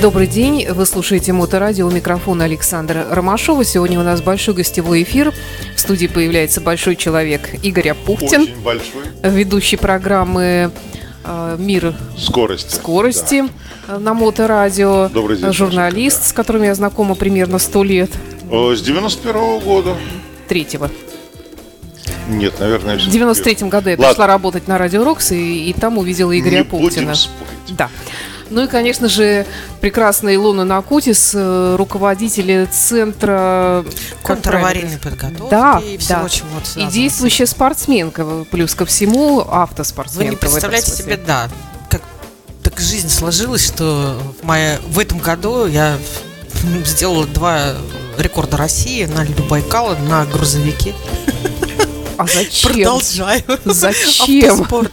Добрый день, вы слушаете Моторадио, у микрофона Александра Ромашова. Сегодня у нас большой гостевой эфир. В студии появляется большой человек Игорь Апухтин. Очень большой. Ведущий программы э, «Мир скорости, скорости да. на Моторадио. Добрый день. Журналист, с которым я знакома примерно сто лет. С 91 -го года. Третьего. Нет, наверное, В 93-м году я Ладно. пришла работать на Радио Рокс и, и там увидела Игоря Не Апухтина. будем спорить. Да. Ну и, конечно же, прекрасная Илона Накутис, э, руководитель центра Контраварийной подготовки Да, и всего, да. чего И действующая спортсменка, плюс ко всему Вы автоспортсменка. не в этом представляете себе, да, как так жизнь сложилась, что в, мае, в этом году я сделала два рекорда России на льду Байкала на грузовике. А зачем? Продолжаю. Зачем? Автоспорт.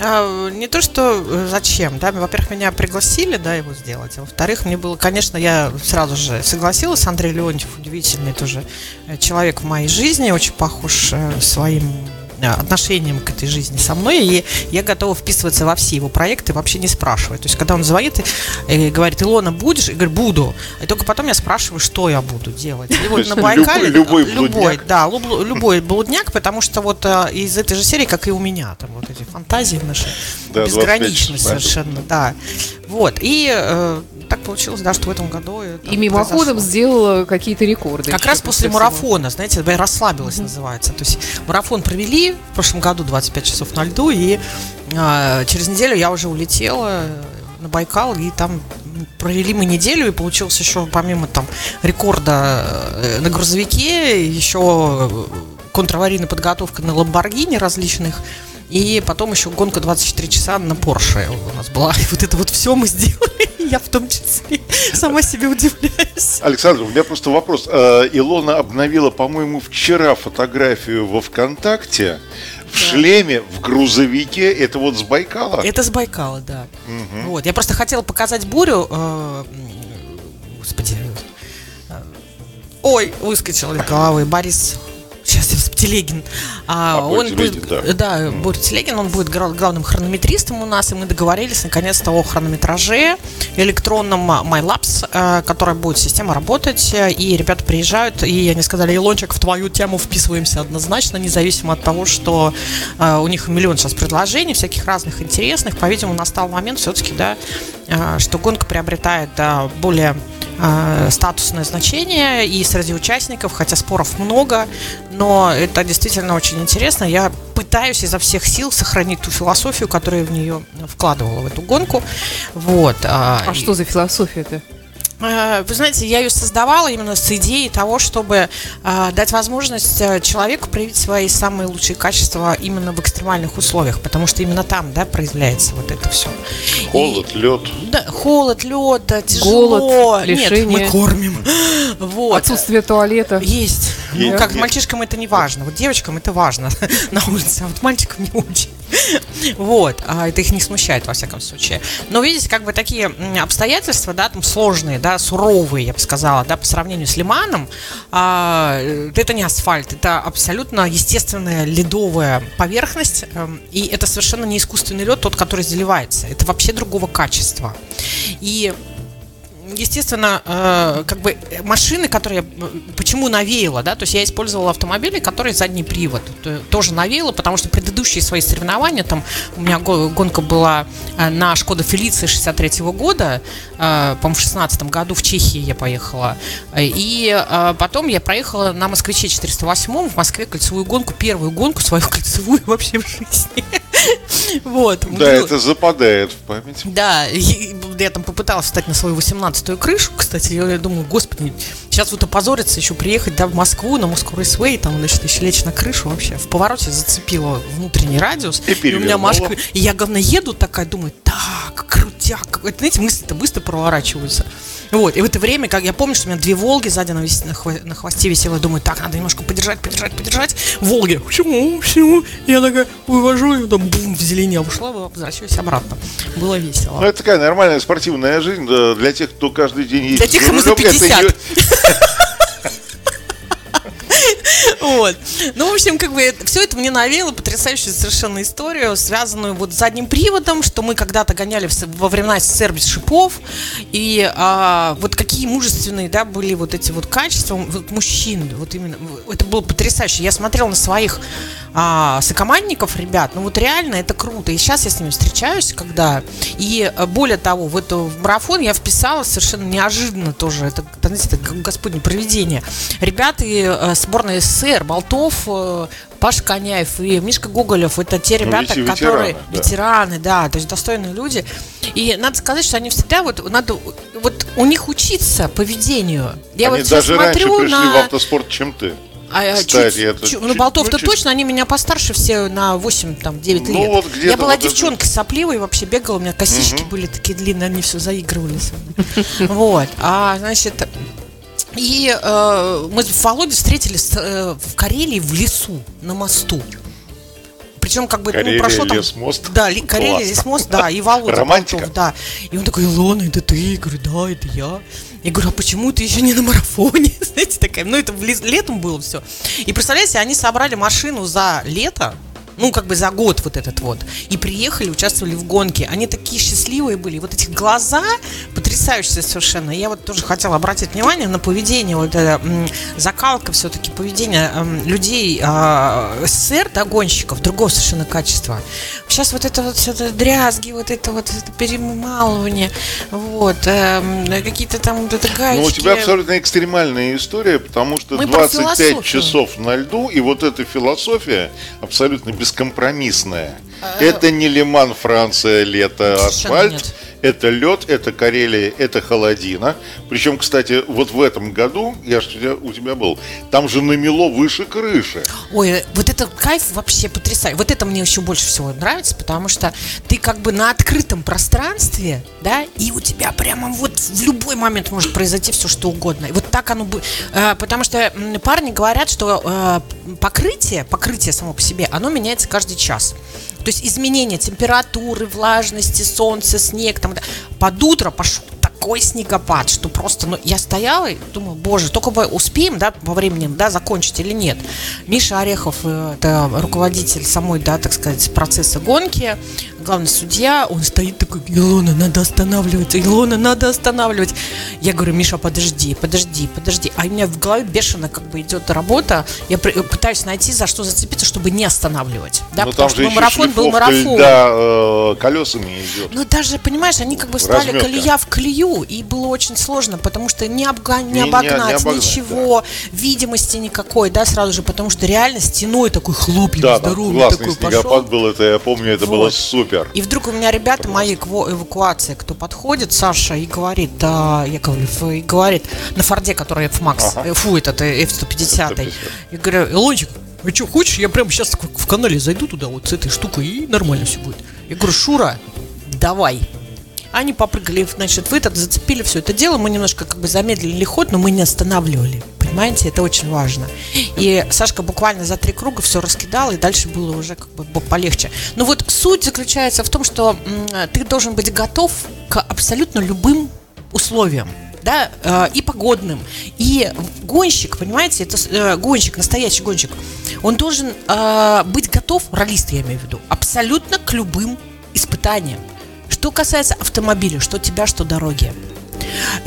А, не то, что э, зачем, да, во-первых, меня пригласили, да, его сделать, а во-вторых, мне было, конечно, я сразу же согласилась, Андрей Леонтьев, удивительный тоже э, человек в моей жизни, очень похож э, своим отношением к этой жизни со мной, и я готова вписываться во все его проекты, вообще не спрашивая. То есть, когда он звонит и, говорит, Илона, будешь? Я говорю, буду. И только потом я спрашиваю, что я буду делать. И вот на Байкале... любой- любой блудняк. да, любой блудняк, потому что вот э, из этой же серии, как и у меня, там вот эти фантазии наши, Да, 25 безграничны совершенно, да. Вот, и э, так получилось, да, что в этом году И мимоходом произошло. сделала какие-то рекорды. Как раз после всего. марафона, знаете, расслабилась называется. То есть марафон провели в прошлом году 25 часов на льду, и а, через неделю я уже улетела на Байкал, и там провели мы неделю, и получилось еще помимо там рекорда э, на грузовике, еще контраварийная подготовка на Ламборгини различных, и потом еще гонка 24 часа на Порше у нас была. И вот это вот все мы сделали, я в том числе сама себе удивляюсь. Александр, у меня просто вопрос. Э, Илона обновила, по-моему, вчера фотографию во ВКонтакте в шлеме, в грузовике. Это вот с Байкала? Это с Байкала, да. Вот. Я просто хотела показать бурю. э, Господи. э, Ой, выскочил из головы. Борис. Сейчас я Телегин. А, А, он будет, да. да, Боря Телегин, он будет главным хронометристом у нас, и мы договорились наконец-то о хронометраже электронном MyLabs, э, которая будет система работать, и ребята приезжают, и они сказали, Илончик, в твою тему вписываемся однозначно, независимо от того, что э, у них миллион сейчас предложений, всяких разных интересных, по-видимому, настал момент все-таки, да, э, что гонка приобретает да, более статусное значение и среди участников, хотя споров много, но это действительно очень интересно. Я пытаюсь изо всех сил сохранить ту философию, которую я в нее вкладывала в эту гонку. Вот. А и- что за философия-то? Э, Вы знаете, я ее создавала именно с идеей того, чтобы э, дать возможность э, человеку проявить свои самые лучшие качества именно в экстремальных условиях, потому что именно там, да, проявляется вот это все. Холод, лед. Да, холод, лед, да, тяжело. Голод, Нет, лишение. мы кормим. Вот. Отсутствие туалета. Есть. Ну, как мальчишкам это не важно. Вот девочкам это важно на улице, а вот мальчикам не очень. Вот. А это их не смущает, во всяком случае. Но видите, как бы такие обстоятельства, да, там сложные, да, суровые, я бы сказала, да, по сравнению с Лиманом, а, э, это не асфальт, это абсолютно естественная ледовая поверхность, эм, и это совершенно не искусственный лед, тот, который заливается. Это вообще другого качества. И естественно, э, как бы машины, которые э, почему навеяла, да, то есть я использовала автомобили, которые задний привод, То- тоже навеяла, потому что предыдущие свои соревнования, там у меня го- гонка была э, на Шкода Фелиции 63 года, э, по-моему, в 16 году в Чехии я поехала, и потом я проехала на Москвиче 408 в Москве кольцевую гонку, первую гонку свою кольцевую вообще в жизни. Вот. Да, Было- это западает в память. да, и я там попыталась встать на свою 18-ю крышу, кстати, я, думаю, господи, сейчас вот опозориться еще приехать, да, в Москву, на Москву Рейсвей, там, значит, еще лечь на крышу вообще. В повороте зацепила внутренний радиус. И у меня. Машка, и я, главное, еду такая, думаю, так, крутяк. Это, знаете, мысли-то быстро проворачиваются. Вот, и в это время, как я помню, что у меня две Волги сзади на, вис- на, хво- на хвосте висела, я думаю, так, надо немножко подержать, подержать, подержать. Волги, почему, почему? Я такая вывожу, и там, бум, в зелени ушла, возвращаюсь обратно. Было весело. Ну, это такая нормальная спортивная жизнь да, для тех, кто каждый день ездит тех, за кому за рулем, это 50. Вот. Ну, в общем, как бы все это мне навело потрясающую совершенно историю, связанную вот с задним приводом, что мы когда-то гоняли во времена СССР без шипов, и а, вот какие мужественные, да, были вот эти вот качества вот мужчин, вот именно, это было потрясающе. Я смотрела на своих а, сокомандников, ребят, ну вот реально это круто. И сейчас я с ними встречаюсь, когда, и э, более того, в эту марафон я вписала совершенно неожиданно тоже, это, знаете, это господне проведение. Ребята э, сборной СССР, Болтов, э, Паш Коняев и Мишка Гоголев, это те ну, ребята, ну, которые ветераны, да. ветераны, да, то есть достойные люди. И надо сказать, что они всегда вот надо вот у них учиться поведению. Я они вот даже смотрю раньше пришли на... в автоспорт, чем ты. А, а Кстати, чуть, это чуть, ну, Болтов-то ну, точно, они меня постарше все на 8, там, 9 ну, лет. Вот я была вот девчонкой это... сопливой, вообще бегала, у меня косички угу. были такие длинные, они все заигрывали Вот, а, значит, и э, мы с Володей встретились э, в Карелии в лесу, на мосту. Причем как бы Карелия, ну, прошло там... лесмост. Да, ли, Карелия, лесмост, да, и Володя Романтика. Болтов, да. И он такой, Илона, это ты? Я говорю, да, это я. Я говорю, а почему ты еще не на марафоне? Знаете, такая, ну это летом было все. И представляете, они собрали машину за лето, ну, как бы за год вот этот вот, и приехали, участвовали в гонке. Они такие счастливые были, вот эти глаза потрясающие совершенно. Я вот тоже хотела обратить внимание на поведение, вот эта закалка все-таки поведения людей э, СССР, да, гонщиков, другого совершенно качества. Сейчас вот это вот все это дрязги, вот это вот это перемалывание, вот, э, какие-то там вот это гаечки. Ну, у тебя абсолютно экстремальная история, потому что Мы 25 часов на льду, и вот эта философия абсолютно без бескомпромиссная. А, это не Лиман, Франция, лето, асфальт. Нет это лед, это Карелия, это холодина. Причем, кстати, вот в этом году, я же у тебя был, там же намело выше крыши. Ой, вот это кайф вообще потрясающий. Вот это мне еще больше всего нравится, потому что ты как бы на открытом пространстве, да, и у тебя прямо вот в любой момент может произойти все, что угодно. И вот так оно бы... Э, потому что парни говорят, что э, покрытие, покрытие само по себе, оно меняется каждый час. То есть изменение температуры, влажности, солнца, снег. Там, под утро пошел такой снегопад, что просто, ну, я стояла и думаю, боже, только бы успеем, да, по времени, да, закончить или нет. Миша Орехов, э, это руководитель самой, да, так сказать, процесса гонки, главный судья, он стоит такой, Илона, надо останавливать, Илона, надо останавливать. Я говорю, Миша, подожди, подожди, подожди. А у меня в голове бешено как бы идет работа. Я пытаюсь найти, за что зацепиться, чтобы не останавливать. Да, Но потому что марафон был марафон. Да, э, колесами идет. Ну, даже, понимаешь, они как бы стали колея в колею, и было очень сложно, потому что не, обга... не, не обогнать, не, не обогнать ничего, да. видимости никакой, да, сразу же, потому что реально стеной такой хлопьем да, здоровый классный такой снегопад пошел. был, это я помню, это вот. было супер. И вдруг у меня ребята мои эвакуации, кто подходит, Саша, и говорит, да, я говорю, и говорит, на Форде, который F-Max, ага. Э, фу, этот F-150, э, я говорю, Илончик, а что, хочешь, я прямо сейчас в канале зайду туда вот с этой штукой, и нормально все будет. Я говорю, Шура, давай. Они попрыгали, значит, в этот, зацепили все это дело. Мы немножко как бы замедлили ход, но мы не останавливали. Понимаете, это очень важно. И Сашка буквально за три круга все раскидал, и дальше было уже как бы полегче. Но вот суть заключается в том, что ты должен быть готов к абсолютно любым условиям да, э, и погодным. И гонщик, понимаете, это э, гонщик, настоящий гонщик, он должен э, быть готов, ролист я имею в виду, абсолютно к любым испытаниям. Что касается автомобиля, что тебя, что дороги.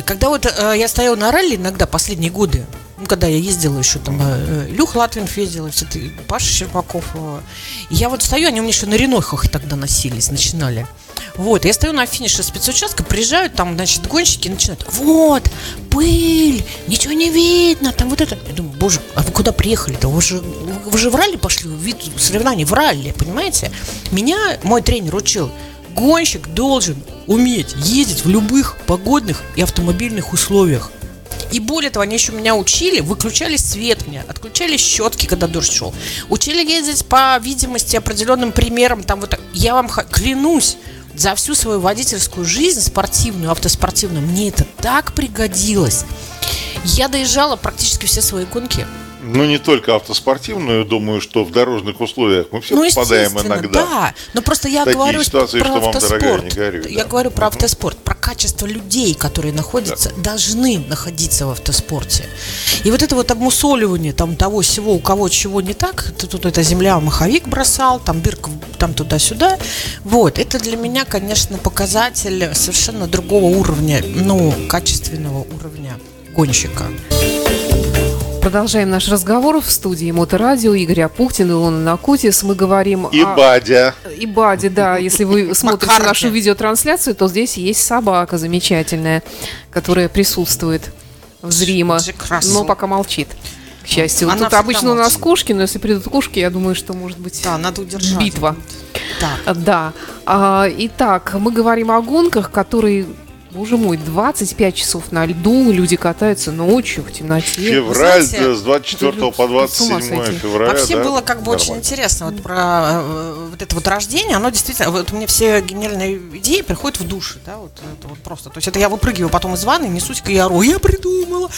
Когда вот э, я стояла на ралли иногда последние годы, ну, когда я ездила еще там, э, Люх Латвинф ездила, все ты, Паша Щербаков. Э, я вот стою, они у меня еще на Ренойхах тогда носились, начинали. Вот, я стою на финише спецучастка, приезжают там, значит, гонщики начинают, вот, пыль, ничего не видно, там вот это. Я думаю, боже, а вы куда приехали-то? Вы же, вы же в ралли пошли, вид соревнований в ралли, понимаете? Меня мой тренер учил, Гонщик должен уметь ездить в любых погодных и автомобильных условиях. И более того, они еще меня учили, выключали свет мне, отключали щетки, когда дождь шел. Учили ездить по видимости определенным примерам. Там вот я вам клянусь, за всю свою водительскую жизнь, спортивную, автоспортивную, мне это так пригодилось. Я доезжала практически все свои гонки ну, не только автоспортивную, думаю, что в дорожных условиях мы все ну, попадаем иногда. Да, но просто я Такие говорю ситуации, про что автоспорт. Вам, дорогая, не горюй, я да. говорю про автоспорт, про качество людей, которые находятся, да. должны находиться в автоспорте. И вот это вот обмусоливание там того всего, у кого чего не так, тут эта земля маховик бросал, там дырка там туда-сюда. Вот, это для меня, конечно, показатель совершенно другого уровня, ну, качественного уровня гонщика. Продолжаем наш разговор в студии Моторадио. Игорь Апухтин, Илона Накутис. Мы говорим и о... Бадя. И Бадя, да. Если вы смотрите нашу видеотрансляцию, то здесь есть собака замечательная, которая присутствует зримо, но пока молчит. К счастью. Она Тут обычно у нас кошки, но если придут кошки, я думаю, что может быть да, надо удержать. битва. Да. да. А, итак, мы говорим о гонках, которые Боже мой, 25 часов на льду, люди катаются ночью в темноте. Февраль знаете, с 24 по 27 февраля. Вообще да? было как бы Нормально. очень интересно вот про э, вот это вот рождение, оно действительно, вот у меня все гениальные идеи приходят в душе, да, вот это вот просто. То есть это я выпрыгиваю потом из ванны, несусь, и я ору, я придумала,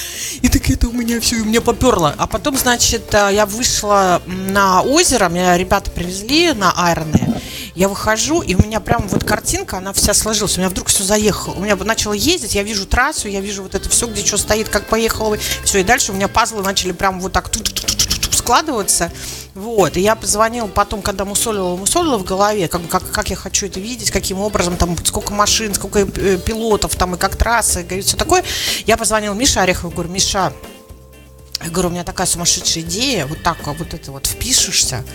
и так это у меня все, и мне поперло. А потом, значит, э, я вышла на озеро, меня ребята привезли на Айроне, я выхожу, и у меня прям вот картинка, она вся сложилась. У меня вдруг все заехало. У меня начало ездить, я вижу трассу, я вижу вот это все, где что стоит, как поехало. Все, и дальше у меня пазлы начали прям вот так складываться. Вот, и я позвонила потом, когда мусолила, мусолила в голове, как, как, как я хочу это видеть, каким образом, там, сколько машин, сколько э, пилотов, там, и как трассы, и все такое. Я позвонила Мише Орехову, говорю, Миша, я говорю, у меня такая сумасшедшая идея, вот так вот это вот впишешься,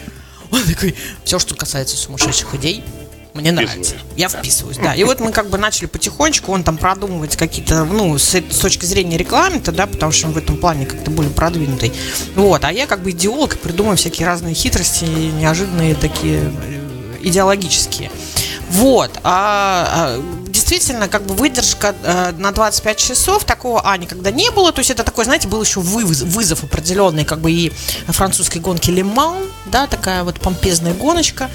он такой, все, что касается сумасшедших идей, мне нравится. Я вписываюсь, да. И вот мы как бы начали потихонечку, он там продумывать какие-то, ну, с, с точки зрения рекламы-то, да, потому что он в этом плане как-то более продвинутый. Вот, а я как бы идеолог, придумываю всякие разные хитрости, неожиданные такие э, идеологические. Вот. А, а действительно, как бы выдержка э, на 25 часов такого, а, никогда не было. То есть это такой, знаете, был еще вызов, вызов определенный, как бы и французской гонки Лиман, да, такая вот помпезная гоночка.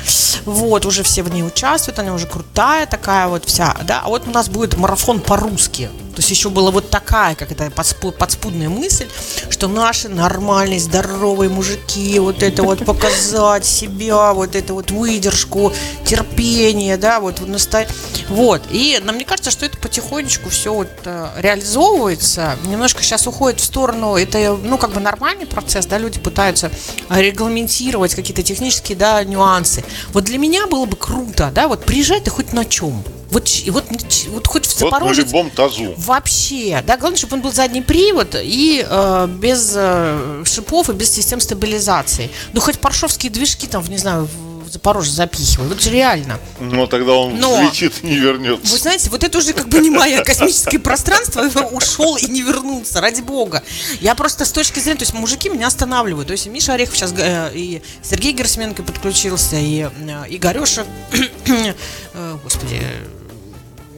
Вот, уже все в ней участвуют, она уже крутая такая вот вся, да. А вот у нас будет марафон по-русски. То есть еще была вот такая, как это подспудная мысль, что наши нормальные, здоровые мужики, вот это вот показать себя, вот это вот выдержку, терпение, да, вот настоять. Вот. И нам мне кажется, что это потихонечку все вот э, реализовывается. Немножко сейчас уходит в сторону, это, ну, как бы нормальный процесс, да, люди пытаются регламентировать какие-то технические, да, нюансы. Вот для меня было бы круто, да, вот приезжай ты хоть на чем. Вот, вот, вот хоть в Запорожье. Вот на любом тазу. Вообще. Да, главное, чтобы он был задний привод и э, без э, шипов и без систем стабилизации. Ну, хоть паршовские движки там, не знаю, в Запорожье запихивай. Вот же реально. Но тогда он Но, взлетит и не вернется. Вы знаете, вот это уже как бы не мое космическое пространство, ушел и не вернулся, ради бога. Я просто с точки зрения, то есть мужики меня останавливают. То есть Миша Орехов сейчас, э, и Сергей Герсменко подключился, и э, Игореша, э, господи,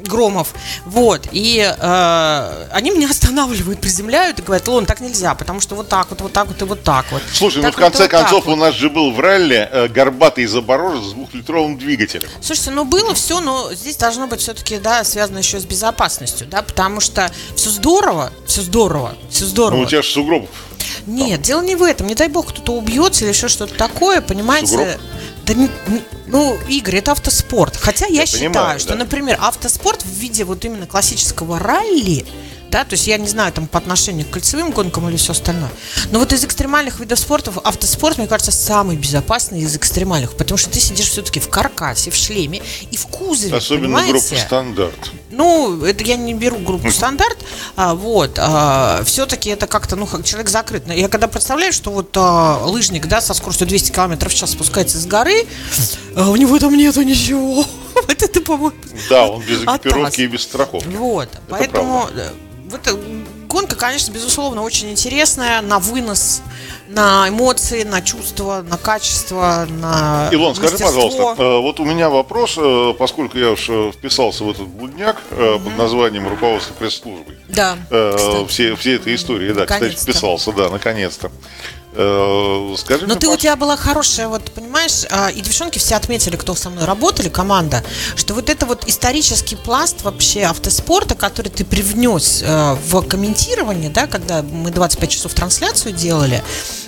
Громов. Вот. И э, они меня останавливают, приземляют и говорят, Лон, так нельзя, потому что вот так вот, вот так вот и вот так вот. Слушай, ну в конце вот концов у нас же был в ралли э, горбатый Запорожец с двухлитровым двигателем. Слушайте, ну было все, но здесь должно быть все-таки, да, связано еще с безопасностью, да, потому что все здорово, все здорово, все здорово. Ну у тебя же сугробов. Нет, дело не в этом. Не дай бог кто-то убьется или еще что-то такое, понимаете? Сугроб? Да ну, Игорь, это автоспорт. Хотя я, я считаю, понимаю, что, да. например, автоспорт в виде вот именно классического ралли, да, то есть я не знаю, там, по отношению к кольцевым гонкам или все остальное. Но вот из экстремальных видов спорта, автоспорт, мне кажется, самый безопасный из экстремальных, потому что ты сидишь все-таки в каркасе, в шлеме и в кузове, Особенно понимаете? группу стандарт. Ну, это я не беру группу стандарт, а, вот, а, все-таки это как-то, ну, человек закрыт. Я когда представляю, что вот а, лыжник, да, со скоростью 200 км в час спускается с горы, а у него там нету ничего. Вот это, по-моему, Да, он без экипировки и без страховки. Вот, поэтому вот э, гонка, конечно, безусловно, очень интересная на вынос, на эмоции, на чувства, на качество, на Илон, скажи, пожалуйста, э, вот у меня вопрос, э, поскольку я уж вписался в этот блудняк mm-hmm. под названием руководство пресс-службы. Да. Все, все этой истории, да, кстати, вписался, да, наконец-то. Э, скажи Но ты у тебя была хорошая, вот понимаешь, а, и девчонки все отметили, кто со мной работали, команда, что вот это вот исторический пласт вообще автоспорта, который ты привнес э, в комментирование, да, когда мы 25 часов трансляцию делали,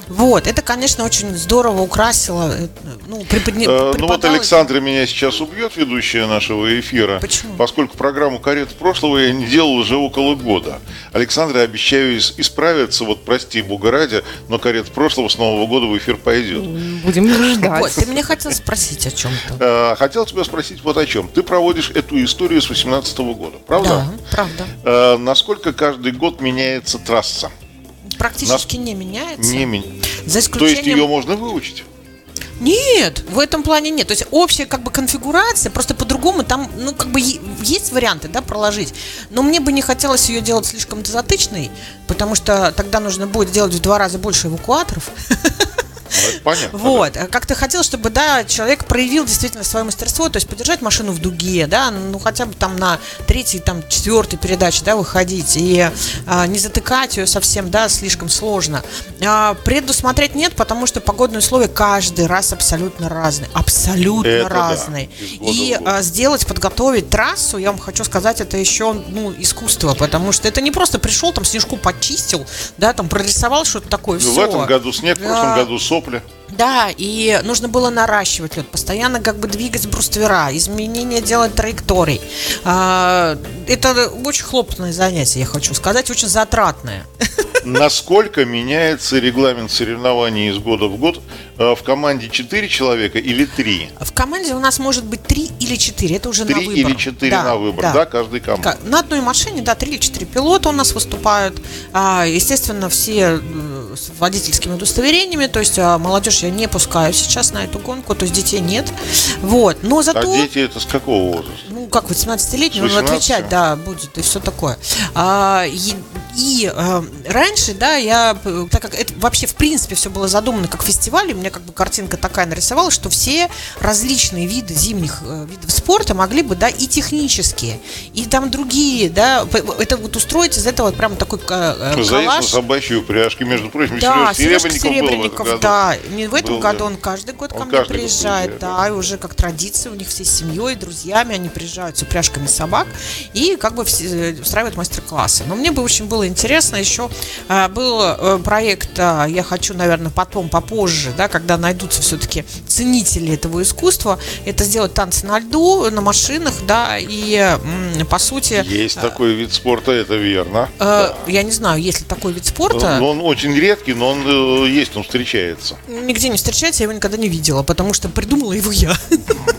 вот, это, конечно, очень здорово украсило, э, ну, приподня... э, ну вот Александра меня сейчас убьет, ведущая нашего эфира, Почему? поскольку программу «Карет прошлого» я не делал уже около года. Александра, обещаю исправиться, вот прости, Бога ради, но «Карет прошлого» с Нового года в эфир пойдет. Будем ждать. Вот, ты меня хотел спросить о чем-то. Э, хотел тебя спросить вот о чем. Ты проводишь эту историю с 18 года, правда? Да, правда. Э, насколько каждый год меняется трасса? Практически Нас... не меняется. Не меняется. За исключением... То есть ее можно выучить? Нет, в этом плане нет. То есть общая как бы конфигурация, просто по-другому там, ну, как бы есть варианты, да, проложить. Но мне бы не хотелось ее делать слишком затычной, потому что тогда нужно будет делать в два раза больше эвакуаторов. Ну, понятно. Вот. Да. Как ты хотел, чтобы, да, человек проявил действительно свое мастерство, то есть подержать машину в дуге, да, ну хотя бы там на третьей, там, четвертой передаче, да, выходить и а, не затыкать ее совсем, да, слишком сложно. А, предусмотреть нет, потому что погодные условия каждый раз абсолютно разные. Абсолютно это разные. Да. И а, сделать, подготовить трассу, я вам хочу сказать, это еще, ну, искусство, потому что это не просто пришел, там снежку почистил, да, там прорисовал что-то такое, ну, все. В этом году снег, в прошлом году соп сопли. Да, и нужно было наращивать лед, постоянно как бы двигать бруствера, изменения делать траекторий. А, это очень хлопотное занятие, я хочу сказать, очень затратное. Насколько меняется регламент соревнований из года в год? А, в команде 4 человека или 3? В команде у нас может быть 3 или 4, это уже 3 на выбор. 3 или 4 да, на выбор, да, да каждый команд. На одной машине, да, 3 или 4 пилота у нас выступают. А, естественно, все с водительскими удостоверениями, то есть а, молодежь я не пускаю сейчас на эту гонку, то есть детей нет. Вот, но зато... А дети это с какого возраста? Ну, как 18-летний, он отвечать, да, будет и все такое. А, и и э, раньше, да, я, так как это вообще в принципе все было задумано как фестиваль, у меня как бы картинка такая нарисовалась, что все различные виды зимних э, видов спорта могли бы, да, и технические, и там другие, да, это вот устроить из этого прям такой э, коллаж. Заезд на собачьей упряжке, между прочим, да, Сережка Серебренников, Серебренников был в да, не в этом был, году, да. он каждый год он ко мне приезжает, год да, и уже как традиция у них все с семьей, друзьями, они приезжают с упряжками собак и как бы все, э, устраивают мастер-классы. Но мне бы очень было интересно. Еще а, был э, проект, а, я хочу, наверное, потом, попозже, да, когда найдутся все-таки ценители этого искусства, это сделать танцы на льду, на машинах, да, и по сути... Есть такой вид спорта, это верно. Э, я не знаю, есть ли такой вид спорта. Он, он очень редкий, но он э, есть, он встречается. Нигде не встречается, я его никогда не видела, потому что придумала его я.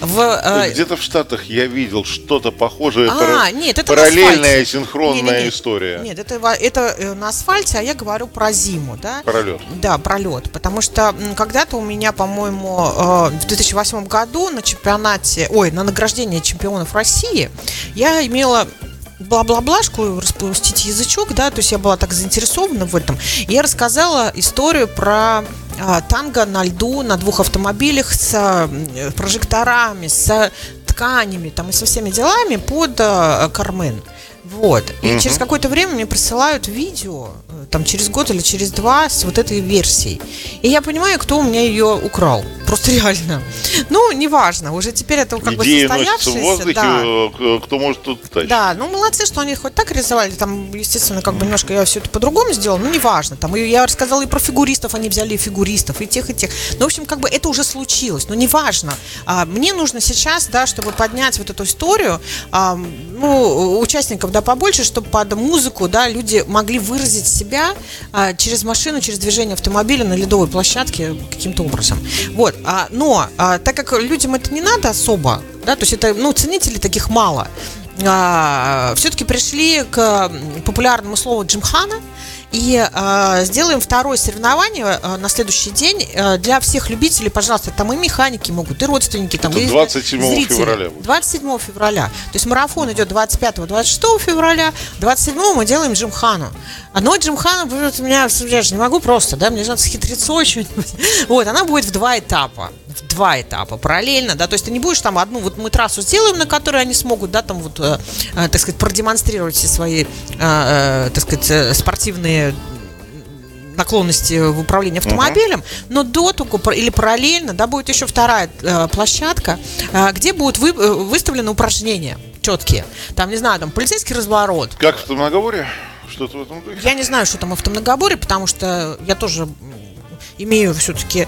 В, э... Где-то в Штатах я видел что-то похожее, а, пара... нет, это параллельная синхронная не, не, не. история. Нет, это, это э, на асфальте, а я говорю про зиму, да? Пролет. Да, пролет. Потому что когда-то у меня, по-моему, э, в 2008 году на чемпионате, ой, на награждение чемпионов России я имела бла-бла-блашку, распустить язычок, да, то есть я была так заинтересована в этом. И я рассказала историю про а, танго на льду на двух автомобилях с а, прожекторами, с тканями там и со всеми делами под а, Кармен. Вот. И угу. через какое-то время мне присылают видео, там через год или через два, с вот этой версией. И я понимаю, кто у меня ее украл. Просто реально. Ну, неважно, уже теперь это как Идея бы состоявшееся. воздухе, да. Э, кто может тут тащить. Да, ну молодцы, что они хоть так рисовали. Там, естественно, как бы немножко я все это по-другому сделала, но неважно. Там и я рассказала и про фигуристов, они взяли и фигуристов, и тех, и тех. Ну, в общем, как бы это уже случилось, но неважно. А, мне нужно сейчас, да, чтобы поднять вот эту историю, а, ну, участников, да, побольше, чтобы под музыку, да, люди могли выразить себя а, через машину, через движение автомобиля на ледовой площадке каким-то образом. Вот. А, но а, так как людям это не надо особо, да, то есть это, ну, ценителей таких мало, а, все-таки пришли к популярному слову Джимхана, и э, сделаем второе соревнование э, на следующий день э, для всех любителей, пожалуйста, там и механики могут, и родственники, там, Это и 27 зрители. февраля. 27 февраля. То есть марафон идет 25-26 февраля, 27 мы делаем Джимхану. А но Джимхана, у меня, я же не могу просто, да, мне надо схитриться очень. Вот, она будет в два этапа в два этапа параллельно, да, то есть ты не будешь там одну, вот мы трассу сделаем, на которой они смогут, да, там вот, э, э, так сказать, продемонстрировать все свои, э, э, так сказать, э, спортивные наклонности в управлении автомобилем, uh-huh. но до того или параллельно, да, будет еще вторая э, площадка, э, где будут вы, э, выставлены упражнения четкие. Там, не знаю, там полицейский разворот. Как в многоборе? Что-то в этом духе? Я не знаю, что там автомногоборе, потому что я тоже имею все-таки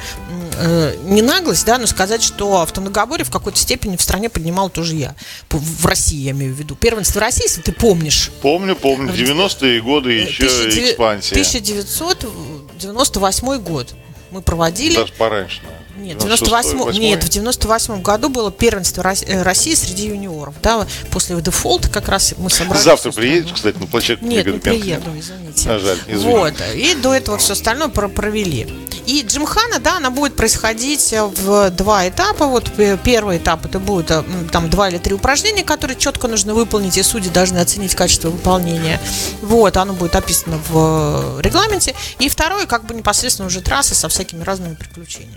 э, не наглость, да, но сказать, что автомногоборье в какой-то степени в стране поднимал тоже я. В России, я имею в виду. Первенство России, если ты помнишь. Помню, помню. 90-е годы еще 19... экспансия. 1998 год мы проводили. Даже пораньше, наверное. Нет, 98, нет, в 98 году было первенство э, России среди юниоров. Да, после дефолта как раз мы собрались. Завтра приедешь, кстати, на площадку? Нет, не приеду, извините. А, жаль, извините. Вот, и до этого все остальное провели. И Джимхана, да, она будет происходить в два этапа. Вот первый этап это будет э, там два или три упражнения, которые четко нужно выполнить, и судьи должны оценить качество выполнения. Вот, оно будет описано в регламенте. И второй, как бы непосредственно уже трассы со всякими разными приключениями.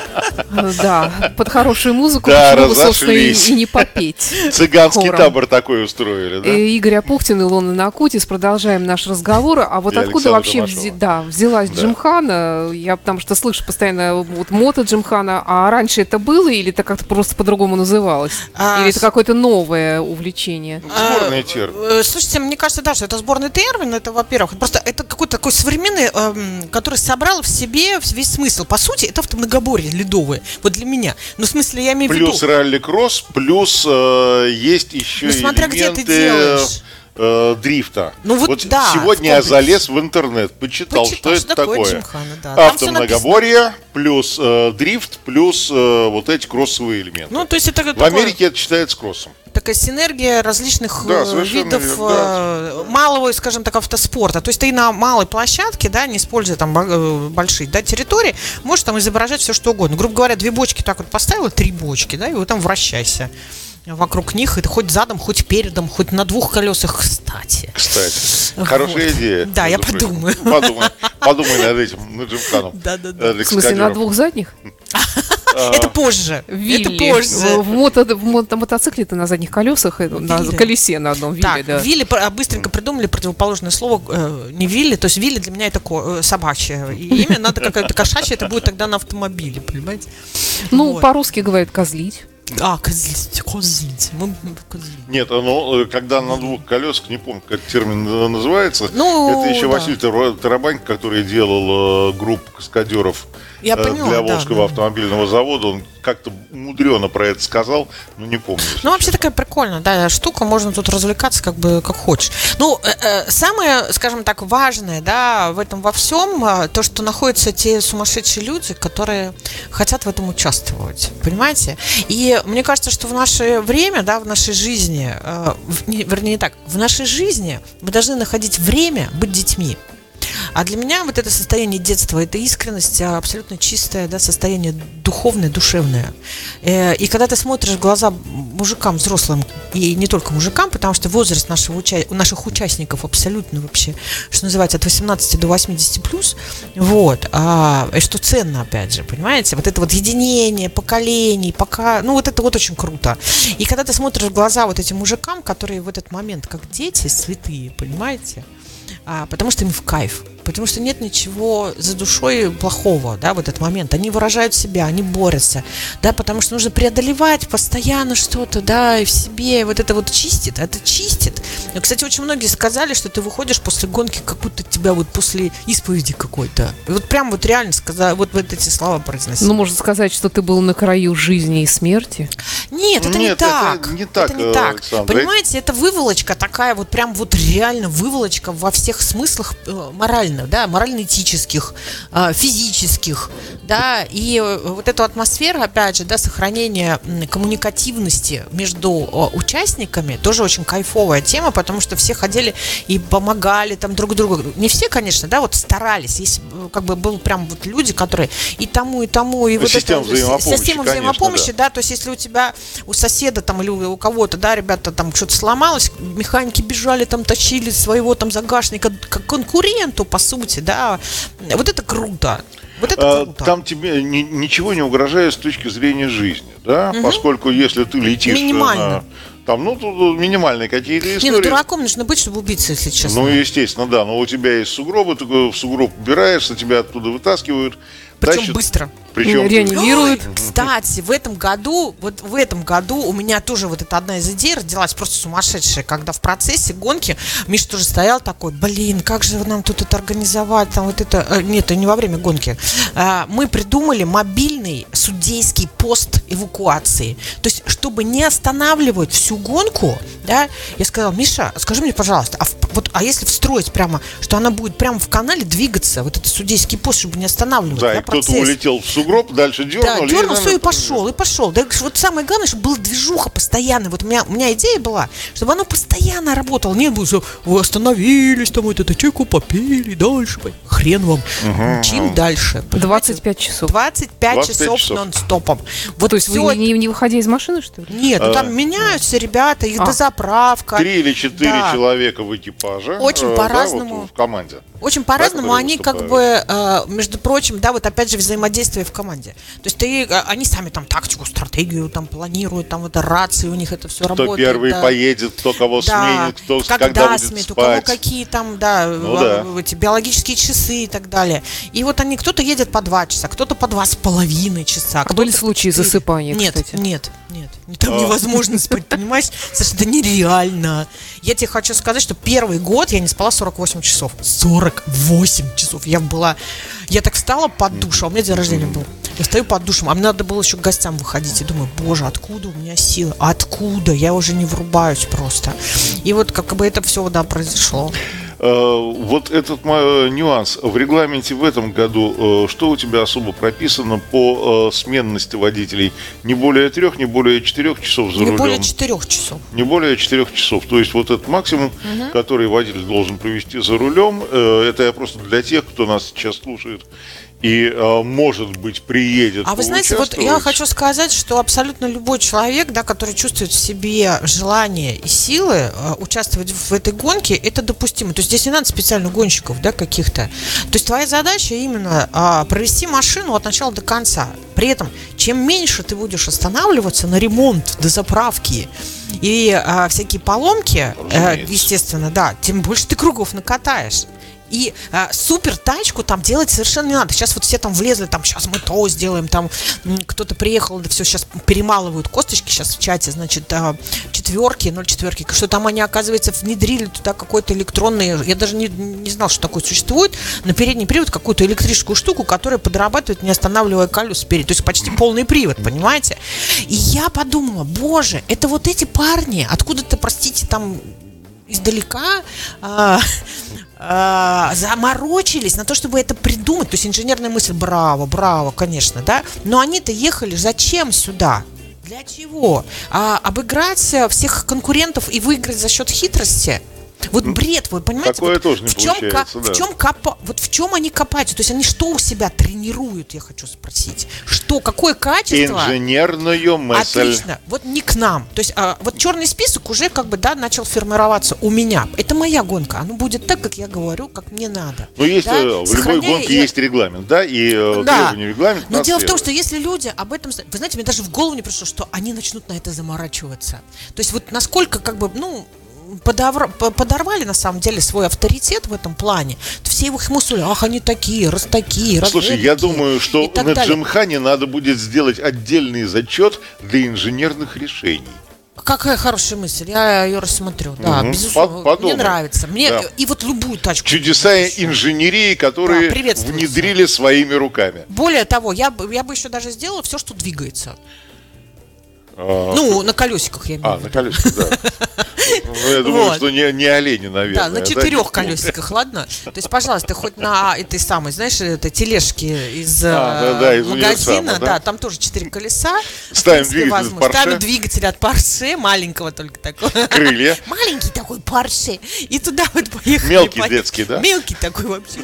Да, под хорошую музыку да, почему бы, собственно, и, и не попеть. Цыганский хором. табор такой устроили, да? И Игорь Апухтин и Лона Накутис. Продолжаем наш разговор. А вот и откуда Александр вообще взи, да, взялась да. Джимхана? Я потому что слышу постоянно вот мото Джимхана. А раньше это было или это как-то просто по-другому называлось? А, или это какое-то новое увлечение? Сборный термин. А, слушайте, мне кажется, да, что это сборный термин. Это, во-первых, просто это какой-то такой современный, эм, который собрал в себе весь смысл. По сути, это автомногоборье ледовое. Вот для меня. Ну, в смысле, я имею в виду... Плюс ралли-кросс, плюс э, есть еще ну, смотря элементы... где ты делаешь э, дрифта. Ну вот, вот да, сегодня я залез в интернет, почитал, почитал что, что это такое. Джимхана, да. Автомногоборье плюс э, дрифт плюс э, вот эти кроссовые элементы. Ну то есть это в такое... Америке это считается кроссом. Такая синергия различных да, э, видов верно, да. Э, малого, скажем так, автоспорта. То есть ты на малой площадке, да, не используя там э, большие да, территории, можешь там изображать все что угодно. Грубо говоря, две бочки так вот поставила, три бочки, да, и вот там вращайся вокруг них, это хоть задом, хоть передом, хоть на двух колесах, кстати. Кстати, хорошая вот. идея. Да, я подумаю. Подумай, подумай над этим, над Джимканом. Да, да, да. В смысле, на двух задних? Это позже. Вилли. Это позже. В, мото, в мото, мотоцикле-то на задних колесах, э, на колесе на одном вилле, так, да. Вилли быстренько придумали противоположное слово, э, не вилли, то есть вилли для меня это ко, э, собачье. И имя надо какое-то кошачье, это будет тогда на автомобиле, понимаете? Ну, вот. по-русски говорят козлить. А, козлить, козлить. Мы, козлить. Нет, ну, когда на двух колесах, не помню, как термин называется, ну, это еще да. Василий Тарабань, который делал э, группу каскадеров я э, поняла, для Волжского да, автомобильного завода. Он как-то мудрено про это сказал, но не помню. Ну, вообще такая прикольная, да, штука, можно тут развлекаться как бы как хочешь. Ну, э, э, самое, скажем так, важное, да, в этом во всем, то, что находятся те сумасшедшие люди, которые хотят в этом участвовать, понимаете? И мне кажется, что в наше время, да, в нашей жизни, э, в, не, вернее не так, в нашей жизни мы должны находить время быть детьми. А для меня вот это состояние детства, это искренность а, абсолютно чистое, да, состояние духовное, душевное. Э, и когда ты смотришь в глаза мужикам, взрослым, и не только мужикам, потому что возраст нашего уча... наших участников абсолютно вообще, что называется, от 18 до 80 плюс, вот, а, и что ценно, опять же, понимаете, вот это вот единение поколений, пока, ну вот это вот очень круто. И когда ты смотришь в глаза вот этим мужикам, которые в этот момент как дети святые, понимаете, а, потому что им в кайф потому что нет ничего за душой плохого, да, в этот момент. Они выражают себя, они борются, да, потому что нужно преодолевать постоянно что-то, да, и в себе, вот это вот чистит, это чистит. Но, кстати, очень многие сказали, что ты выходишь после гонки, как будто тебя вот после исповеди какой-то. И вот прям вот реально сказали, вот, вот эти слова произносили. Ну, можно сказать, что ты был на краю жизни и смерти? Нет, это Нет, не так. Это не так, это не так. Александр. Понимаете, это выволочка такая, вот прям вот реально выволочка во всех смыслах э, морально морально, да, морально-этических, а, физических, да, и э, вот эту атмосферу, опять же, да, сохранение коммуникативности между участниками тоже очень кайфовая тема, потому что все ходили и помогали там друг другу. Не все, конечно, да, вот старались. Есть э, как бы был прям вот люди, которые и тому, и тому, и ну, вот система это взаимопомощи, система взаимопомощи, конечно, да. да, то есть если у тебя у соседа там или у кого-то, да, ребята там что-то сломалось, механики бежали там тащили своего там загашника к конкуренту по сути, да, вот это круто. Вот это круто. Там тебе ни, ничего не угрожает с точки зрения жизни, да, угу. поскольку если ты летишь Минимально. на там, ну, тут минимальные какие-то истории. Не, ну, дураком нужно быть, чтобы убиться, если честно. Ну, естественно, да. Но у тебя есть сугробы, ты в сугроб убираешься, тебя оттуда вытаскивают. Причем Дальше... быстро. Причем реанимируют. Ой, кстати, в этом году, вот в этом году у меня тоже вот эта одна из идей родилась просто сумасшедшая, когда в процессе гонки Миша тоже стоял такой, блин, как же нам тут это организовать, там вот это, э, нет, это не во время гонки. А, мы придумали мобильный судейский пост эвакуации. То есть, чтобы не останавливать всю гонку, да, я сказала, Миша, скажи мне, пожалуйста, а, в, вот, а если встроить прямо, что она будет прямо в канале двигаться, вот этот судейский пост, чтобы не останавливать, да, да и кто-то улетел в сугроб, дальше дернул. Да, дернул, все, и пошел, и пошел. Да, вот самое главное, чтобы была движуха постоянная. Вот у меня, у меня идея была, чтобы оно постоянно работало. Не было, что вы остановились, там вот это чайку попили, дальше. Хрен вам. Угу. Чем дальше? 25 часов. 25, 25 часов, часов нон-стопом. Вот То есть все... вы не, не выходя из машины, что ли? Нет, ну, там а, меняются ребята, их а. дозаправка. Три или четыре да. человека в экипаже. Очень э, по-разному. Да, вот в команде. Очень по-разному. Они как бы, э, между прочим, да, вот опять же взаимодействие в команде. То есть ты, э, они сами там тактику, стратегию там планируют, там вот рации у них это все кто работает. Кто первый да. поедет, кто кого да. сменит, кто когда, когда будет сменит, спать. у кого какие там, да, ну, да, эти биологические часы и так далее. И вот они, кто-то едет по два часа, кто-то по два с половиной часа. А были случаи засыпания, Нет, кстати? нет, нет. Там а. невозможно спать, понимаешь? Саша, это нереально. Я тебе хочу сказать, что первый год я не спала 48 часов. 48 часов. Я была... Я так встала под душ, а у меня день рождения был. Я стою под душем, а мне надо было еще к гостям выходить. И думаю, боже, откуда у меня силы? Откуда? Я уже не врубаюсь просто. И вот как бы это все, да, произошло. Э, вот этот э, нюанс в регламенте в этом году, э, что у тебя особо прописано по сменности водителей? Не более трех, не более четырех часов за не рулем? Не более четырех часов. Не более четырех часов. То есть вот этот максимум, угу. который водитель должен провести за рулем, это я просто для тех, кто нас сейчас слушает и, э, может быть, приедет. А вы знаете, вот я хочу сказать, что абсолютно любой человек, да, который чувствует в себе желание и силы э, участвовать в этой гонке, это допустимо. То есть здесь не надо специальных гонщиков, да, каких-то. То есть твоя задача именно а, провести машину от начала до конца. При этом, чем меньше ты будешь останавливаться на ремонт, до заправки и а, всякие поломки, э, естественно, да, тем больше ты кругов накатаешь. И а, супер тачку там делать совершенно не надо. Сейчас вот все там влезли, там сейчас мы то сделаем, там кто-то приехал, да все сейчас перемалывают косточки сейчас в чате, значит, а, четверки, ноль четверки, что там они, оказывается, внедрили туда какой-то электронный, я даже не, не знал, что такое существует, на передний привод какую-то электрическую штуку, которая подрабатывает, не останавливая колес спереди. То есть почти полный привод, понимаете? И я подумала, боже, это вот эти парни, откуда-то, простите, там издалека а, а, заморочились на то, чтобы это придумать. То есть инженерная мысль, браво, браво, конечно, да. Но они-то ехали зачем сюда? Для чего? А, обыграть всех конкурентов и выиграть за счет хитрости? Вот бред, вы понимаете? Такое вот тоже не в чем, да. в чем копа, вот в чем они копаются? То есть они что у себя тренируют, я хочу спросить? Что, какое качество? Инженерную мысль. Отлично. Вот не к нам. То есть а, вот черный список уже как бы, да, начал формироваться у меня. Это моя гонка. Оно будет так, как я говорю, как мне надо. Но есть, да? Э, в Сохраняя любой гонке и... есть регламент, да, и э, да. требования регламент. Но дело в том, что если люди об этом... Вы знаете, мне даже в голову не пришло, что они начнут на это заморачиваться. То есть вот насколько как бы, ну, подовр... подорвали на самом деле свой авторитет в этом плане. Все их мусули, ах, они такие, раз такие, раз Слушай, я думаю, что на Джимхане надо будет сделать отдельный зачет для инженерных решений. Какая хорошая мысль, я ее рассмотрю. Да, угу. безусловно. Подумай. Мне нравится. Мне да. и вот любую тачку. Чудеса инженерии, которые да, внедрили своими руками. Более того, я, я бы еще даже сделала все, что двигается. А, ну, на колесиках я имею А, на колесиках, да. Ну, я думаю, что не, не олени, наверное. Да, на четырех колесиках, ладно? То есть, пожалуйста, хоть на этой самой, знаешь, это тележки из, а, из магазина, да? да, там тоже четыре колеса. Ставим двигатель от Порше. Ставим двигатель от Порше, маленького только такого. Крылья. Маленький такой Порше. И туда вот поехали. Мелкий детский, да? Мелкий такой вообще.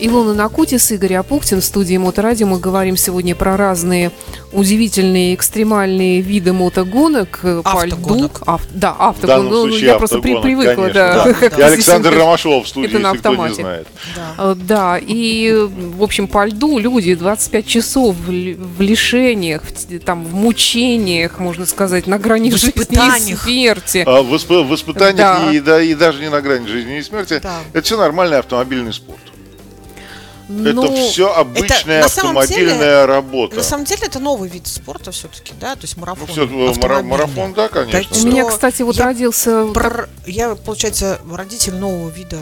Илона Накутис, Игорь Апухтин в студии Моторадио. Мы говорим сегодня про разные удивительные экстремальные виды мотогонок автогонок. по льду. Ав, да, автогонок. Ну, я просто при, привыкла, конечно, да. да, да. И Александр Ромашов в студии, Это на автомате. кто не знает. Да. А, да, и, в общем, по льду люди 25 часов в, в лишениях, в, там, в мучениях, можно сказать, на грани жизни и смерти. А, в, исп, в испытаниях да. И, да, и даже не на грани жизни и смерти. Да. Это все нормальный автомобильный спорт. Это ну, все обычная это, автомобильная деле, работа. На самом деле это новый вид спорта все-таки, да, то есть марафон. Ну, все, марафон, да, конечно. У меня, кстати, вот я родился. Про, я, получается, родитель нового вида.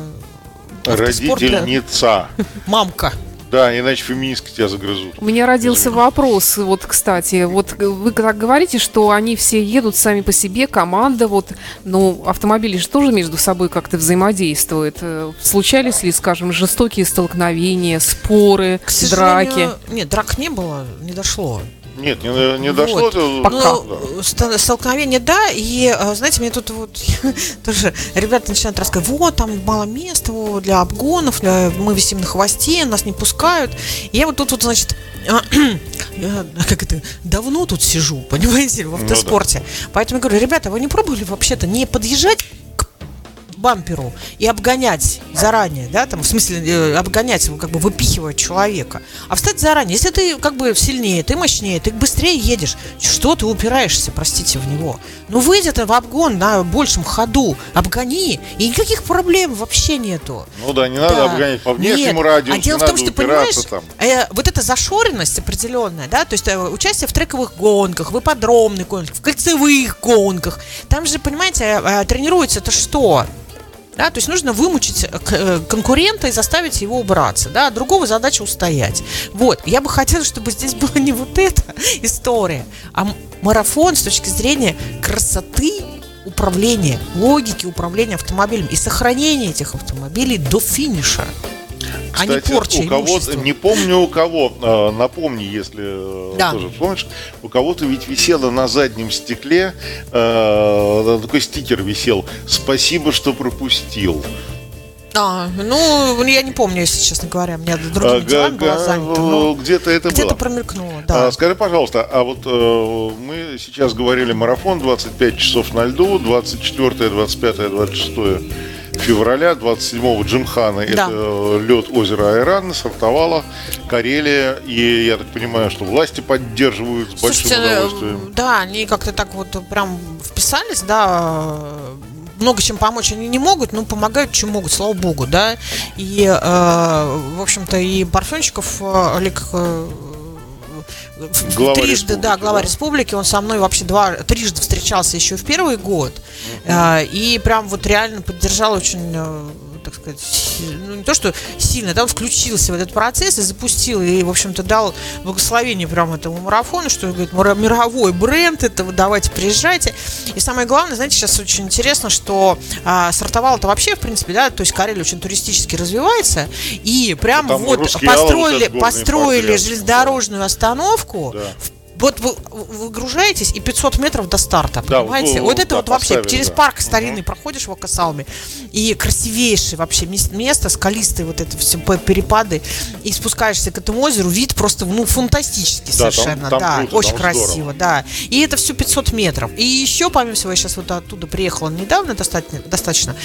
Родительница. Мамка. Да, иначе феминистки тебя загрызут. У меня родился вопрос, вот, кстати, вот вы так говорите, что они все едут сами по себе, команда, вот, но автомобили же тоже между собой как-то взаимодействуют. Э, случались ли, скажем, жестокие столкновения, споры, К драки? Нет, драк не было, не дошло. Нет, не, не дошло. Вот. Пока. Ну, столкновение, да, и, э, знаете, мне тут вот тоже ребята начинают рассказывать, вот, там мало места для обгонов, для, мы висим на хвосте, нас не пускают. И я вот тут вот, значит, я, как это, давно тут сижу, понимаете, в автоспорте. Ну, да. Поэтому я говорю, ребята, вы не пробовали вообще-то не подъезжать бамперу и обгонять заранее, да, там, в смысле, э, обгонять, как бы выпихивать человека, а встать заранее. Если ты как бы сильнее, ты мощнее, ты быстрее едешь, что ты упираешься, простите, в него? Ну, выйди ты в обгон на большем ходу, обгони, и никаких проблем вообще нету. Ну да, не надо да. обгонять по внешнему Нет. радиусу, А дело в том, что, понимаешь, там. Э, вот эта зашоренность определенная, да, то есть э, участие в трековых гонках, в ипподромных гонках, в кольцевых гонках, там же, понимаете, э, тренируется это что? Да, то есть нужно вымучить э, э, конкурента и заставить его убраться. Да, другого задача устоять. Вот. Я бы хотела, чтобы здесь была не вот эта история, а марафон с точки зрения красоты управления, логики управления автомобилем и сохранения этих автомобилей до финиша. Кстати, а не порча у кого-то, не помню у кого, э, напомни, если э, да. тоже помнишь, у кого-то ведь висело на заднем стекле, э, такой стикер висел «Спасибо, что пропустил». А, ну, я не помню, если честно говоря, у меня другими а, делами было занято. Ну, где-то это где было. Где-то промелькнуло, да. А, скажи, пожалуйста, а вот э, мы сейчас говорили марафон 25 часов на льду, 24, 25, 26 февраля 27-го Джимхана, да. это э, лед озера Айран, стартовала Карелия, и я так понимаю, что власти поддерживают с Слушайте, большим э, удовольствием. Да, они как-то так вот прям вписались, да, много чем помочь они не могут, но помогают, чем могут, слава богу, да. И, э, в общем-то, и Парфенчиков э, Олег глава трижды, да, глава да? республики, он со мной вообще два, трижды встречался еще в первый год, uh-huh. и прям вот реально поддержал очень э, так сказать, ну не то, что сильно, да, он включился в этот процесс и запустил, и, в общем-то, дал благословение прямо этому марафону, что, говорит, мировой бренд, это давайте приезжайте. И самое главное, знаете, сейчас очень интересно, что а, стартовал-то вообще, в принципе, да, то есть Карелия очень туристически развивается, и прям вот построили, построили железнодорожную остановку да. в вот вы выгружаетесь и 500 метров до старта, да, понимаете? Вот, вот это да, вот вообще через да. парк старинный угу. проходишь в Акасалме и красивейшее вообще место, скалистые вот это все перепады и спускаешься к этому озеру, вид просто ну фантастический да, совершенно, там, там да, круто, очень красиво, здорово. да. И это все 500 метров. И еще помимо всего я сейчас вот оттуда приехала недавно достаточно, достаточно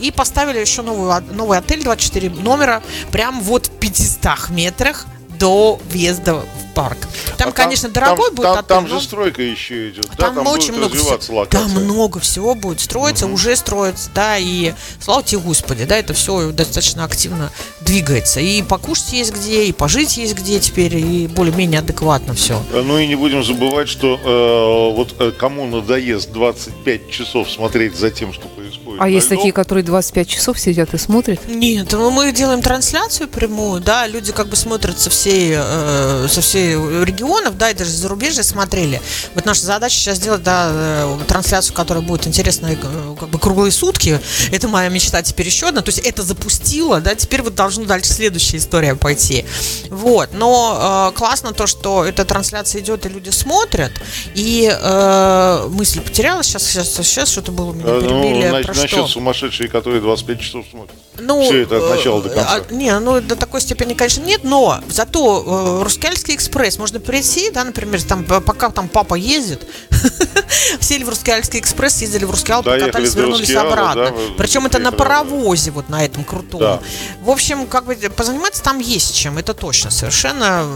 и поставили еще новый новый отель 24 номера, прям вот в 500 метрах до въезда в парк. Там, а конечно, там, дорогой там, будет там, отель. Там же стройка еще идет. Там, да, там очень много всего, Там много всего будет строиться, угу. уже строится, да, и слава тебе Господи, да, это все достаточно активно двигается. И покушать есть где, и пожить есть где теперь, и более-менее адекватно все. Ну и не будем забывать, что э, вот э, кому надоест 25 часов смотреть за тем, что происходит. А есть льду. такие, которые 25 часов сидят и смотрят? Нет, ну мы делаем трансляцию прямую, да, люди как бы смотрят со всей, э, со всей регионов, да, и даже за зарубежья смотрели. Вот наша задача сейчас сделать, да, э, трансляцию, которая будет интересной э, как бы круглые сутки. Это моя мечта теперь еще одна. То есть это запустила, да, теперь вот должна дальше следующая история пойти. Вот. Но э, классно то, что эта трансляция идет, и люди смотрят. И э, мысль потерялась. Сейчас, сейчас, сейчас что-то было у меня перебили. Ну, про насчет что? сумасшедшие, которые 25 часов смотрят. Ну, Все это от начала до конца. А, не, ну до такой степени, конечно, нет, но зато э, Рускальский экспресс можно прийти, да, например, там, пока там папа ездит, сели в Рускальский экспресс, ездили в Рускеал, да, покатались, вернулись обратно. Да, Причем это на паровозе вот на этом крутом. Да. В общем, как бы позаниматься там есть чем, это точно совершенно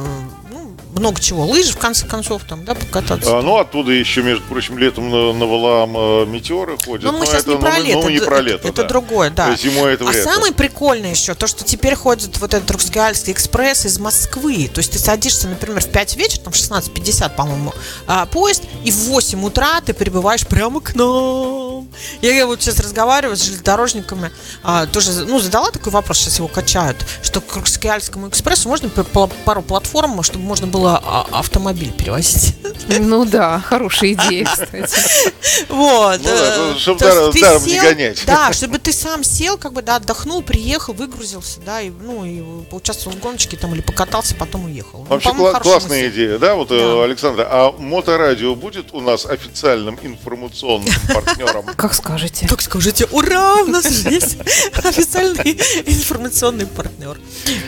много чего. Лыжи, в конце концов, там, да, покататься. А, ну, оттуда еще, между прочим, летом на, на Валаам э, метеоры ходят. Но мы сейчас это, не про ну, лето. Ну, не про лето, Это да. другое, да. Зимой это А самое прикольное еще, то, что теперь ходит вот этот Русскоальский экспресс из Москвы. То есть ты садишься, например, в 5 вечера, там 16.50, по-моему, а, поезд, и в 8 утра ты прибываешь прямо к нам. Я, я вот сейчас разговариваю с железнодорожниками, а, тоже, ну, задала такой вопрос, сейчас его качают, что к Русскоальскому экспрессу можно пару платформ, чтобы можно было было а, автомобиль перевозить. Ну да, хорошая идея, кстати. Вот. Ну, да, э, чтобы даром, даром сел, не гонять. Да, чтобы ты сам сел, как бы, да, отдохнул, приехал, выгрузился, да, и, ну, и поучаствовал в гоночке там или покатался, потом уехал. Ну, Вообще ну, кла- классная мысль. идея, да, вот, э, да. Александр, а моторадио будет у нас официальным информационным партнером? Как скажете. Как скажете, ура, у нас есть официальный информационный партнер.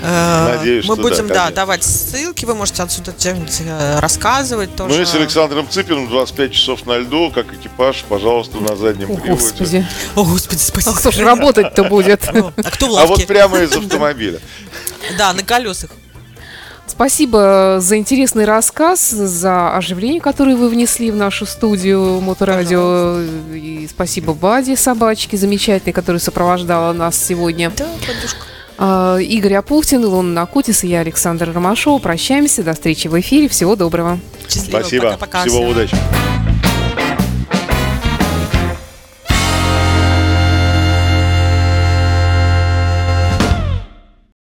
Э, Надеюсь, Мы будем, да, давать ссылки, вы можете отсюда что-то рассказывать тоже. Ну и с Александром Цыпиным 25 часов на льду, как экипаж, пожалуйста, на заднем приводе. Господи. О, Господи, спасибо. А кто же работать-то будет? А кто в А вот прямо из автомобиля. Да, на колесах. Спасибо за интересный рассказ, за оживление, которое вы внесли в нашу студию Моторадио. И спасибо Баде, собачке замечательной, которая сопровождала нас сегодня. Да, подушка. А, Игорь Апухтин, Илона Накутис и я, Александр Ромашова. Прощаемся. До встречи в эфире. Всего доброго. Счастливо. Спасибо. Пока-пока. Всего удачи.